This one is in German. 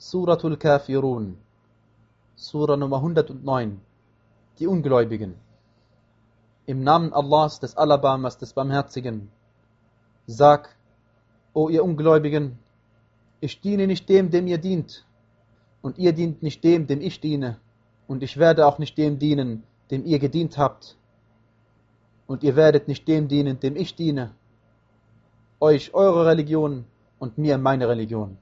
Suratul Kafirun, Sura Nummer 109, die Ungläubigen. Im Namen Allahs, des Alabamas, des Barmherzigen. Sag, o ihr Ungläubigen, ich diene nicht dem, dem ihr dient, und ihr dient nicht dem, dem ich diene, und ich werde auch nicht dem dienen, dem ihr gedient habt, und ihr werdet nicht dem dienen, dem ich diene, euch eure Religion und mir meine Religion.